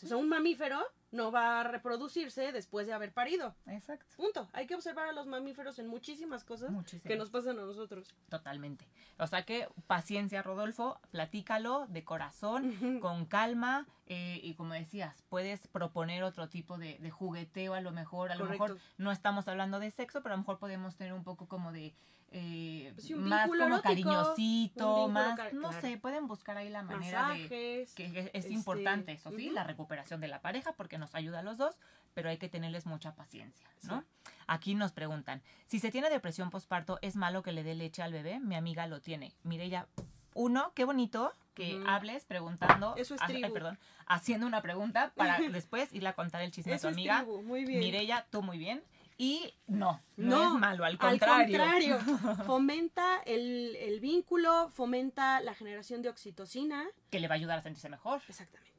O sea, un mamífero no va a reproducirse después de haber parido. Exacto. Punto. Hay que observar a los mamíferos en muchísimas cosas Muchísimas. que nos pasan a nosotros. Totalmente. O sea que paciencia, Rodolfo, platícalo de corazón, con calma eh, y como decías, puedes proponer otro tipo de, de jugueteo a lo mejor. A lo mejor no estamos hablando de sexo, pero a lo mejor podemos tener un poco como de... eh, Pues sí, más como erótico, cariñosito, más, car- no claro. sé, pueden buscar ahí la manera de, Masajes. que que es este, importante, eso sí, la recuperación de la pareja porque nos ayuda a los dos, pero hay que tenerles mucha paciencia, ¿no? Sí. Aquí nos preguntan, si se tiene depresión postparto, ¿es malo que le dé leche al bebé? Mi amiga lo tiene. Mireya, uno, qué bonito que hables preguntando, Eso es ay, perdón, haciendo una pregunta para después irle a contar el chisme a tu Eso es amiga. tribu, muy bien. Mireya, tú muy bien. Y no, no, No, es malo, al Al contrario. contrario, fomenta el, el vínculo, fomenta la generación de oxitocina. Que le va a ayudar a sentirse mejor. Exactamente.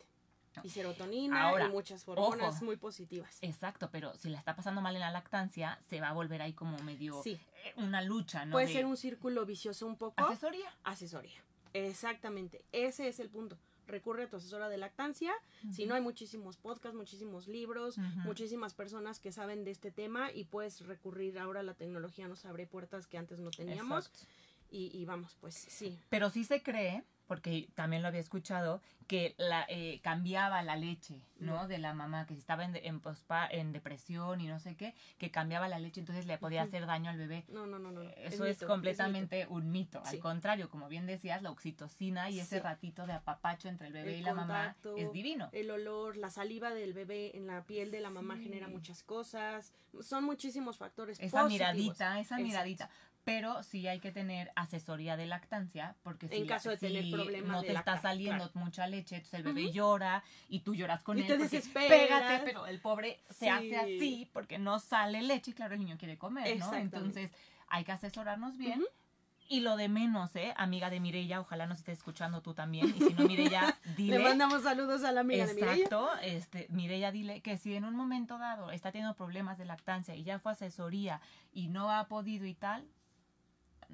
Y serotonina Ahora, y muchas hormonas muy positivas. Exacto, pero si la está pasando mal en la lactancia, se va a volver ahí como medio Sí. eh, una lucha, ¿no? Puede De ser un círculo vicioso un poco. asesoría. Asesoría. Exactamente. Ese es el punto. Recurre a tu asesora de lactancia. Si no, hay muchísimos podcasts, muchísimos libros, muchísimas personas que saben de este tema y puedes recurrir. Ahora la tecnología nos abre puertas que antes no teníamos. Y, y vamos, pues sí. Pero sí se cree, porque también lo había escuchado, que la, eh, cambiaba la leche, ¿no? De la mamá, que si estaba en, en, pospa- en depresión y no sé qué, que cambiaba la leche, entonces le podía hacer daño al bebé. No, no, no, no. Eso es, mito, completamente un mito. Al contrario, como bien decías, la oxitocina y ese ratito de apapacho entre el bebé El y la mamá es divino. El olor, la saliva del bebé en la piel de la mamá Sí. genera muchas cosas. Son muchísimos factores. Esa positivos. miradita, esa Exacto. miradita. Pero sí hay que tener asesoría de lactancia, porque En si, caso de tener si problemas no te está saliendo claro. mucha leche, entonces el bebé llora y tú lloras con Y él. te desesperas. Pégate, pero el pobre se hace así porque no sale leche y claro, el niño quiere comer, ¿no? Entonces hay que asesorarnos bien. Y lo de menos, ¿eh? Amiga de Mirella, ojalá nos estés escuchando tú también. Y si no, Mirella, dile. Le mandamos saludos a la amiga de Mireia. Exacto, este, Mireya, dile que si en un momento dado está teniendo problemas de lactancia y ya fue asesoría y no ha podido y tal,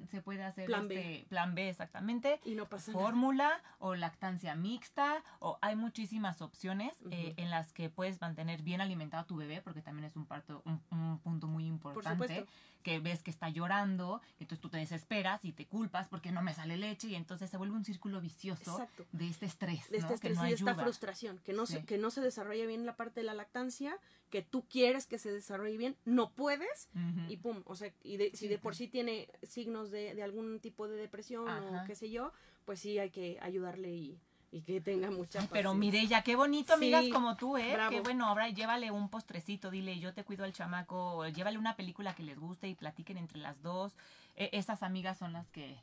se puede hacer Plan B. este plan B exactamente, Y no pasa nada. fórmula o lactancia mixta o hay muchísimas opciones eh, en las que puedes mantener bien alimentado a tu bebé porque también es un parto un, un punto muy importante supuesto. Que ves que está llorando entonces tú te desesperas y te culpas porque no me sale leche y entonces se vuelve un círculo vicioso Exacto. de este estrés de ¿no? este que estrés no y de esta frustración, que no, se, que no se desarrolla bien la parte de la lactancia, que tú quieres que se desarrolle bien, no puedes y pum, o sea, y de- si de por sí tiene signos de, de algún tipo de depresión Ajá. o qué sé yo, pues sí hay que ayudarle y, y que tenga mucha Ay, pero paciencia. Mireya, qué bonito, amigas Sí, como tú, ¿eh? bravo. Qué bueno, ahora llévale un postrecito, dile, yo te cuido al chamaco, o llévale una película que les guste y platiquen entre las dos. E- esas amigas son las que...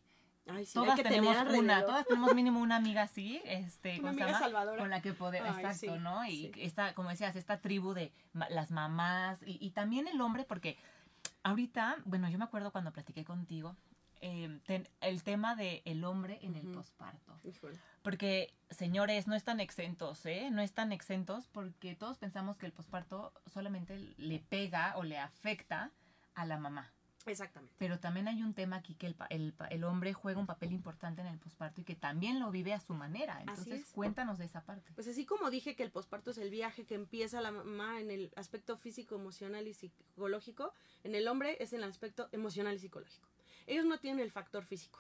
Ay, sí, todas que tenemos una, todas tenemos mínimo una amiga así, este, Una ¿cómo se amiga salvadora. Con la que podemos, exacto, sí, ¿no? Y esta, como decías, esta tribu de ma- las mamás y, y también el hombre, porque ahorita, bueno, yo me acuerdo cuando platiqué contigo, eh, ten- el tema del el hombre en el posparto. Porque, señores, no están exentos, ¿eh? No están exentos porque todos pensamos que el posparto solamente le pega o le afecta a la mamá. Exactamente. Pero también hay un tema aquí que el, el, el hombre juega un papel importante en el posparto y que también lo vive a su manera. Entonces, es. cuéntanos de esa parte. Pues así como dije que el posparto es el viaje que empieza la mamá en el aspecto físico, emocional y psicológico, en el hombre es en el aspecto emocional y psicológico. Ellos no tienen el factor físico.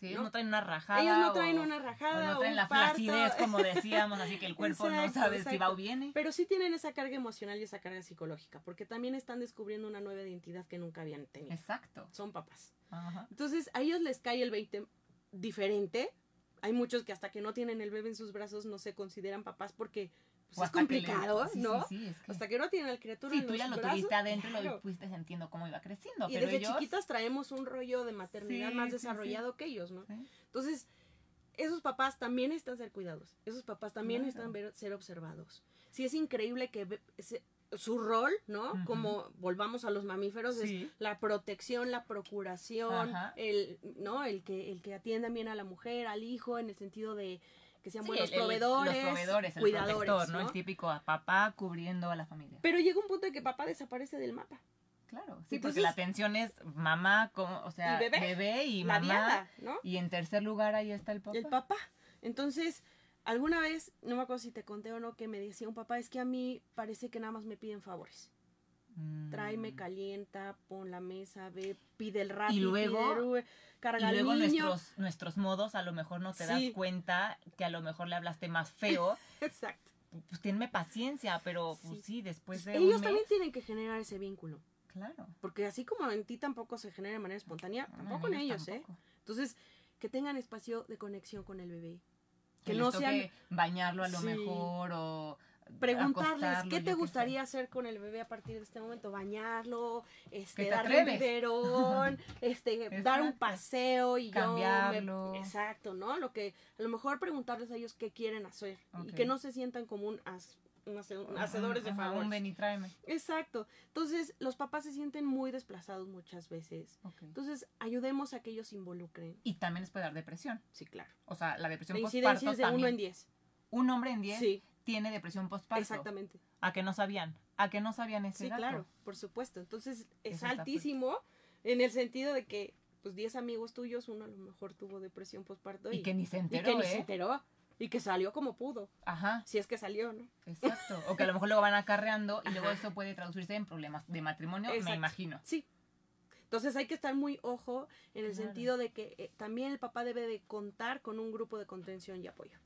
Sí, ellos ¿no? no traen una rajada. Ellos no traen o- una o rajada no o traen un la parto. flacidez, como decíamos, así que el cuerpo no Exacto, sabe si va o viene. Pero sí tienen esa carga emocional y esa carga psicológica, porque también están descubriendo una nueva identidad que nunca habían tenido. Exacto. Son papás. Ajá. Entonces a ellos les cae el 20 diferente. Hay muchos que hasta que no tienen el bebé en sus brazos no se consideran papás porque pues, es le- complicado, sí, ¿no? Sí, sí, es que- Hasta que no tienen al criatura Sí, en tú los ya lo brazos, tuviste adentro y lo fuiste sintiendo cómo iba creciendo. Y pero desde ellos, chiquitas traemos un rollo de maternidad más desarrollado que ellos, ¿no? Entonces, esos papás también están ser cuidados. Esos papás también Claro. están ver- ser observados. Sí es increíble que ve- se- su rol, ¿no? Como volvamos a los mamíferos, Sí. es la protección, la procuración, Ajá. el, ¿no? El que, el que atiendan bien a la mujer, al hijo, en el sentido de que sean Sí, buenos el- proveedores, los proveedores, el cuidadores, protector, ¿no? ¿no? El típico papá cubriendo a la familia. Pero llega un punto en que papá desaparece del mapa. Claro, Sí, porque la atención es mamá, como, o sea, Y bebé, y mamá. diada, ¿no? Y en tercer lugar ahí está el papá. El papá. Entonces, alguna vez, no me acuerdo si te conté o no, que me decía un papá, es que a mí parece que nada más me piden favores. Mm. Tráeme, calienta, pon la mesa, ve, pide el rap, Y luego- el carga Y luego al niño. nuestros, nuestros modos, a lo mejor no te das Sí. cuenta que a lo mejor le hablaste más feo. Exacto. pues tenme paciencia, pero pues Sí. sí, después de Ellos un también tienen que generar ese vínculo. Claro. Porque así como en ti tampoco se genera de manera espontánea, No, tampoco en ellos, ¿eh? Entonces, que tengan espacio de conexión con el bebé. Que, no sean bañarlo a lo Sí. mejor o preguntarles qué te yo gustaría hacer con el bebé a partir de este momento, bañarlo, este, te darle un biberón, este, dar un paseo y yo Cambiarlo. me- exacto, ¿no? Lo que a lo mejor preguntarles a ellos qué quieren hacer y que no se sientan como un, as- un hace- un hacedores de Ajá, favores. Un ven y tráeme. Exacto. Entonces, los papás se sienten muy desplazados muchas veces. Entonces, ayudemos a que ellos se involucren. Y también les puede dar depresión. Sí, claro. O sea, la depresión La incidencia es de también. uno en diez. Un hombre en 10 Sí, tiene depresión postparto. exactamente. ¿A que no sabían? ¿A que no sabían ese Sí, dato? claro, por supuesto. Entonces es Eso altísimo en el sentido de que, pues, 10 amigos tuyos, uno a lo mejor tuvo depresión postparto y, Y que ni se y ni ¿eh? se enteró. Y que salió como pudo, Ajá, si es que salió, ¿no? exacto. O que a lo mejor luego van acarreando y luego eso puede traducirse en problemas de matrimonio, me imagino. Sí. Entonces hay que estar muy ojo en el Claro. sentido de que eh, también el papá debe de contar con un grupo de contención y apoyo.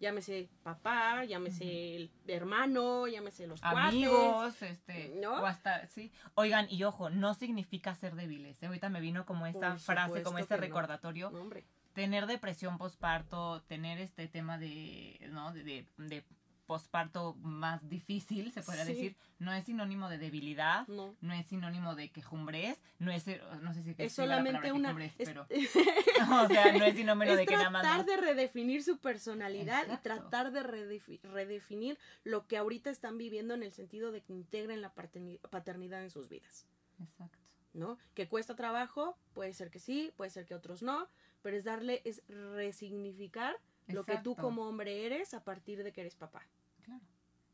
Llámese papá, llámese el hermano, llámese los cuates. Amigos, este, ¿No? o hasta, sí. Oigan, y ojo, no significa ser débiles. ¿eh? Ahorita me vino como esta Por frase, como este no. recordatorio. No, hombre. tener depresión postparto, tener este tema de, ¿no? De, de, de posparto más difícil, se podría Sí. decir, no es sinónimo de debilidad, No. no es sinónimo de quejumbres, no es, eh, no sé si Es solamente una. es- pero, o sea, no es sinónimo es de que nada más tratar no- de redefinir su personalidad Exacto. y tratar de redefi- redefinir lo que ahorita están viviendo en el sentido de que integren la paterni- paternidad en sus vidas, Exacto. ¿no? Que cuesta trabajo, puede ser que sí, puede ser que otros no, pero es darle, es resignificar lo que tú como hombre eres a partir de que eres papá.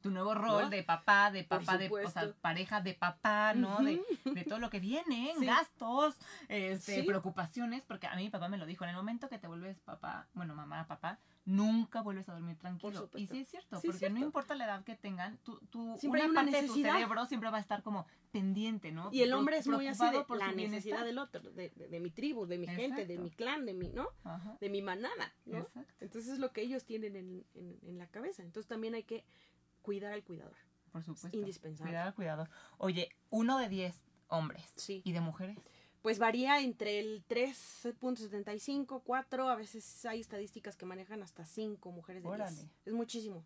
Tu nuevo rol ¿No? de papá, de papá, de o sea, supuesto. pareja de papá, ¿no? de, de todo lo que viene, Sí. gastos, este, Sí. preocupaciones, porque a mí mi papá me lo dijo, en el momento que te vuelves papá, bueno, mamá, papá, nunca vuelves a dormir tranquilo. Y sí es cierto, Sí es porque no importa la edad que tengan, tu, tu, Siempre una parte de tu necesidad. cerebro siempre va a estar como pendiente, ¿no? Y el hombre es muy así de por la necesidad bienestar. del otro, de, de- de mi tribu, de mi gente, de mi clan, de mi, ¿no? Ajá, De mi manada, ¿no? Exacto, Entonces es lo que ellos tienen en, en- en la cabeza. Entonces también hay que cuidar al cuidador. por supuesto. indispensable. Cuidado, cuidado. Oye, uno de diez hombres. Sí. ¿Y de mujeres? Pues varía entre el 3.75, 4, a veces hay estadísticas que manejan hasta 5 mujeres de 10. Órale. Es muchísimo.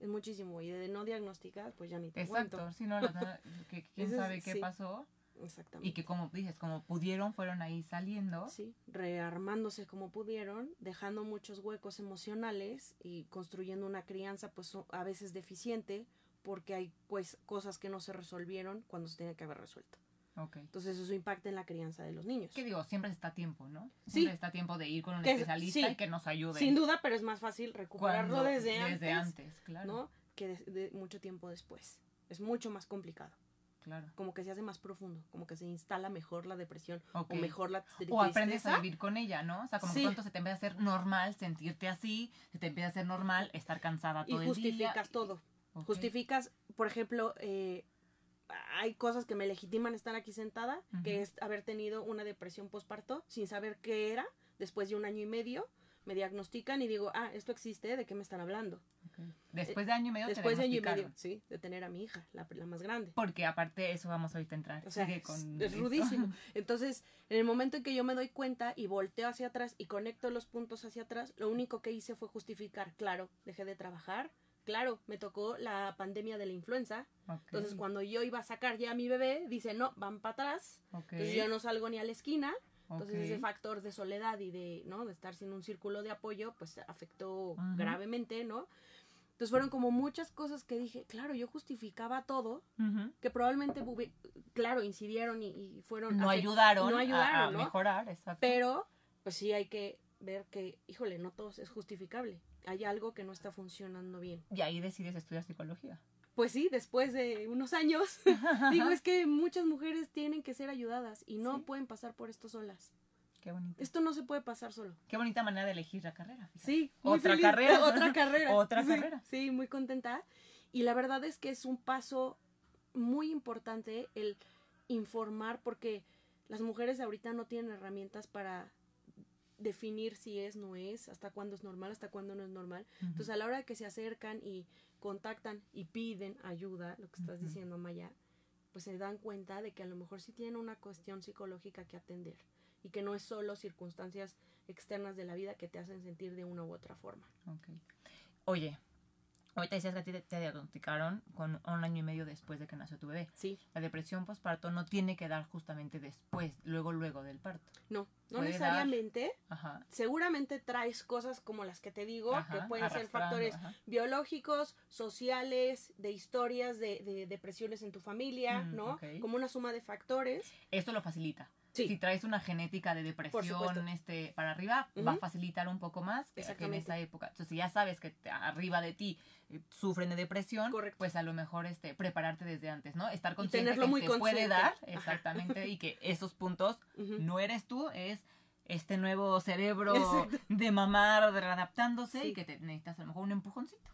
Es muchísimo. Y de no diagnosticar, pues ya ni te Exacto, cuento. si no, la- que, quién es- sabe qué sí. pasó. Exactamente. Y que como dices, como pudieron, fueron ahí saliendo. Sí, rearmándose como pudieron, dejando muchos huecos emocionales y construyendo una crianza pues a veces deficiente porque hay pues cosas que no se resolvieron cuando se tenía que haber resuelto. Ok. Entonces eso impacta en la crianza de los niños. ¿Qué digo? Siempre está tiempo, ¿no? Sí. Siempre está a tiempo de ir con un Que es- especialista sí. y que nos ayude. Sin duda, pero es más fácil recuperarlo Cuando- desde, antes, claro. ¿no? Que de, de mucho tiempo después. Es mucho más complicado. Claro. Como que se hace más profundo, como que se instala mejor la depresión o mejor la tri- O aprendes a tristeza. vivir con ella, ¿no? O sea, como Sí. pronto se te empieza a hacer normal sentirte así, se te empieza a hacer normal estar cansada y todo el día. justificas todo. Justificas, por ejemplo, eh, hay cosas que me legitiman estar aquí sentada, que es haber tenido una depresión postparto sin saber qué era. Después de un año y medio, me diagnostican y digo, ah, esto existe, ¿de qué me están hablando? Después de año y medio Después de año y medio, sí, de tener a mi hija, la, la más grande. Porque aparte de eso vamos ahorita a entrar. O sea, Sigue con es esto. rudísimo. Entonces, en el momento en que yo me doy cuenta y volteo hacia atrás y conecto los puntos hacia atrás, lo único que hice fue justificar, claro, dejé de trabajar, claro, me tocó la pandemia de la influenza, Ok, entonces cuando yo iba a sacar ya a mi bebé, dice, no, van para atrás, ok, entonces yo no salgo ni a la esquina, entonces ok. ese factor de soledad y de, ¿no? De estar sin un círculo de apoyo, pues afectó Ujú. gravemente, ¿no? Entonces fueron como muchas cosas que dije, claro, yo justificaba todo, que probablemente, claro, incidieron y, y fueron... no ayudaron, no a- ayudaron, a, ¿no? mejorar, exacto. Pero, pues sí hay que ver que, híjole, no todo es justificable. Hay algo que no está funcionando bien. Y ahí decides estudiar psicología. Pues sí, después de unos años, digo, es que muchas mujeres tienen que ser ayudadas y no Sí. pueden pasar por esto solas. Qué bonito. Esto no se puede pasar solo. Qué bonita manera de elegir la carrera. fíjate. Sí, muy Otra feliz. carrera. Otra carrera. Otra Sí, carrera. Sí, muy contenta. Y la verdad es que es un paso muy importante el informar porque las mujeres ahorita no tienen herramientas para definir si es, no es, hasta cuándo es normal, hasta cuándo no es normal. Entonces a la hora que se acercan y contactan y piden ayuda, lo que estás Ujú. diciendo Maya, pues se dan cuenta de que a lo mejor sí tienen una cuestión psicológica que atender y que no es solo circunstancias externas de la vida que te hacen sentir de una u otra forma. Oye, ahorita decías que a ti te, diagnosticaron con un año y medio después de que nació tu bebé. Sí, La depresión postparto no tiene que dar justamente después, luego, luego del parto. no, no necesariamente. Ajá. Seguramente traes cosas como las que te digo, Ajá, que pueden ser factores ajá. biológicos, sociales, de historias, de, de depresiones en tu familia, Mm, ¿no? Como una suma de factores. Esto lo facilita. Sí. Si traes una genética de depresión este, para arriba, va a facilitar un poco más que, que en esa época. Entonces, si ya sabes que arriba de ti eh, sufren de depresión, Correcto. pues a lo mejor este, prepararte desde antes, ¿no? Estar consciente tenerlo que muy te puede dar, Ajá. exactamente, y que esos puntos no eres tú, es este nuevo cerebro Exacto. de mamar, de readaptándose Sí. y que te necesitas a lo mejor un empujoncito.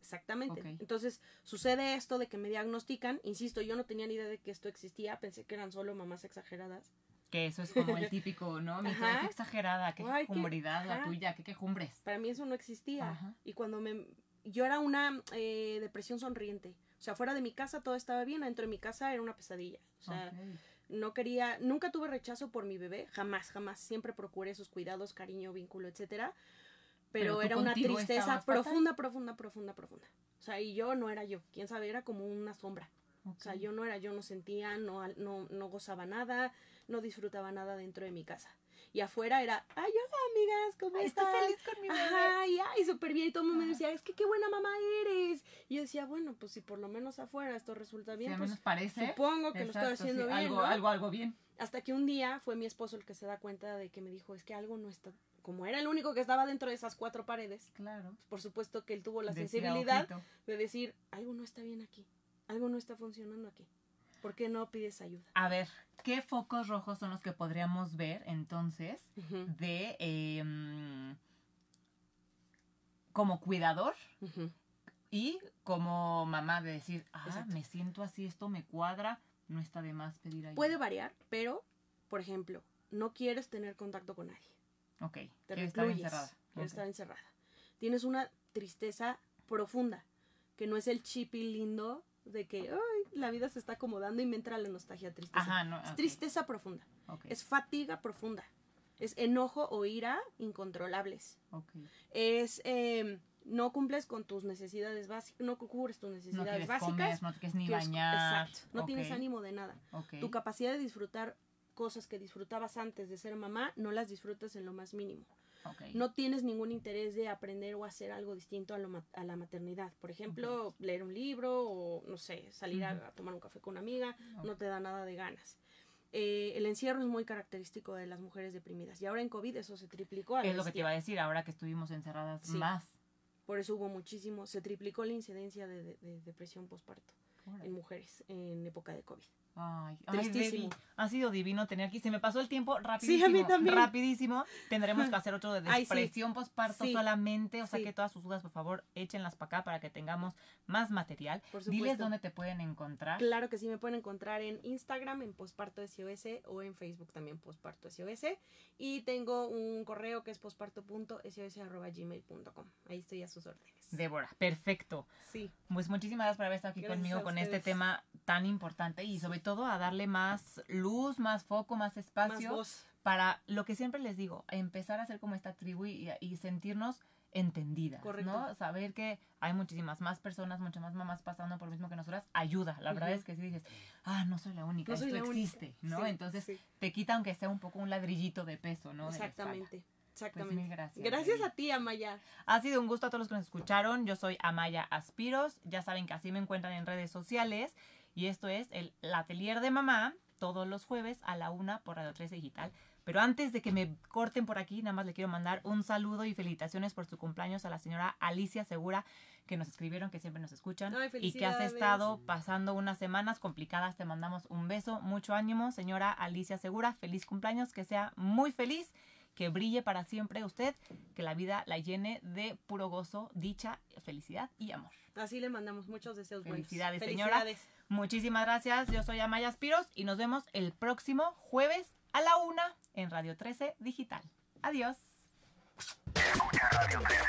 Exactamente. Entonces, sucede esto de que me diagnostican. Insisto, yo no tenía ni idea de que esto existía. Pensé que eran solo mamás exageradas. Que eso es como el típico, ¿no? Mi qué exagerada, qué quejumbridad la tuya, qué quejumbres. Para mí eso no existía. Ajá. Y cuando me... Yo era una eh, depresión sonriente. O sea, fuera de mi casa todo estaba bien. Dentro de mi casa era una pesadilla. O sea, no quería... Nunca tuve rechazo por mi bebé. Jamás, jamás. Siempre procuré sus cuidados, cariño, vínculo, etcétera. Pero era una tristeza profunda, profunda, profunda, profunda. O sea, y yo no era yo. Quién sabe, era como una sombra. O sea, yo no era yo, no sentía, no, no, no gozaba nada, no disfrutaba nada dentro de mi casa. Y afuera era, ay, hola amigas, ¿cómo Ay, estoy feliz con mi bebé. Ajá, y ay, súper bien. Y todo el mundo me decía, es que qué buena mamá eres. Y yo decía, bueno, pues si por lo menos afuera esto resulta bien, pues parece. supongo que lo estoy haciendo sí, bien. Algo, ¿no? algo, algo bien. Hasta que un día fue mi esposo el que se da cuenta de que me dijo, es que algo no está, como era el único que estaba dentro de esas cuatro paredes, Claro. por supuesto que él tuvo la Decía, sensibilidad ojito. de decir, algo no está bien aquí, algo no está funcionando aquí. ¿Por qué no pides ayuda? A ver, ¿qué focos rojos son los que podríamos ver entonces de em, como cuidador y como mamá de decir, ah, Exacto. me siento así, esto me cuadra, no está de más pedir ayuda? Puede variar, pero, por ejemplo, no quieres tener contacto con nadie. Ok, Te quiere estar encerrada. quieres Ok. estar encerrada. Tienes una tristeza profunda, que no es el chipi lindo de que la vida se está acomodando y me entra la nostalgia tristeza. Ajá, no. Es tristeza profunda, es fatiga profunda, es enojo o ira incontrolables, es eh, no cumples con tus necesidades básicas, no cubres tus necesidades básicas. comer, no te ni bañar. Exacto, no tienes ánimo de nada. Tu capacidad de disfrutar cosas que disfrutabas antes de ser mamá, no las disfrutas en lo más mínimo. No tienes ningún interés de aprender o hacer algo distinto a, lo ma- a la maternidad. Por ejemplo, leer un libro o, no sé, salir a- tomar un café con una amiga, no te da nada de ganas. Eh, el encierro es muy característico de las mujeres deprimidas y ahora en COVID eso se triplicó. a Es lo que te iba a decir, ahora que estuvimos encerradas Sí. más. Por eso hubo muchísimo, se triplicó la incidencia de, de- de depresión postparto en mujeres en época de COVID. Ay, ay, Tristísimo. Debbie, ha sido divino tener aquí. Se me pasó el tiempo rapidísimo. mí también. Rapidísimo. Tendremos que hacer otro de Ay, sí. depresión posparto Sí. solamente. O sea Sí. que todas sus dudas, por favor, échenlas para acá para que tengamos más material. Por Diles dónde te pueden encontrar. Claro que sí, me pueden encontrar en Instagram, en Posparto SOS o en Facebook también Posparto SOS. Y tengo un correo que es posparto.sos.gmail.com. Ahí estoy a sus órdenes. Débora, perfecto. Sí, Pues muchísimas gracias por haber estado aquí Gracias conmigo a con este tema tan importante y sobre todo a darle más luz, más foco, más más espacio voz. para lo que siempre les digo, empezar a ser como esta tribu y, y sentirnos entendidas, Correcto. ¿no? Saber que hay muchísimas más personas, muchas más mamás pasando por lo mismo que nosotras, ayuda. La verdad Ujú. es que si dices, ah, no soy la única, No esto la única. existe, ¿no? Sí, Entonces sí, te quita aunque sea un poco un ladrillito de peso, ¿no? espalda. exactamente. Pues Exactamente. mil gracias. Gracias a ti, Amaya. Ha sido un gusto a todos los que nos escucharon. Yo soy Amaya Aspiros. Ya saben que así me encuentran en redes sociales. Y esto es el Atelier de Mamá, todos los jueves a la una por Radio 13 Digital. Pero antes de que me corten por aquí, nada más le quiero mandar un saludo y felicitaciones por su cumpleaños a la señora Alicia Segura, que nos escribieron, que siempre nos escuchan. Ay, y que has felicidades. estado pasando unas semanas complicadas. Te mandamos un beso, mucho ánimo, señora Alicia Segura. Feliz cumpleaños, que sea muy feliz, que brille para siempre usted, que la vida la llene de puro gozo, dicha, felicidad y amor. Así le mandamos muchos deseos buenos. Felicidades, señora. Muchísimas gracias. Yo soy Amaya Spiros y nos vemos el próximo jueves a la una en Radio 13 Digital. Adiós.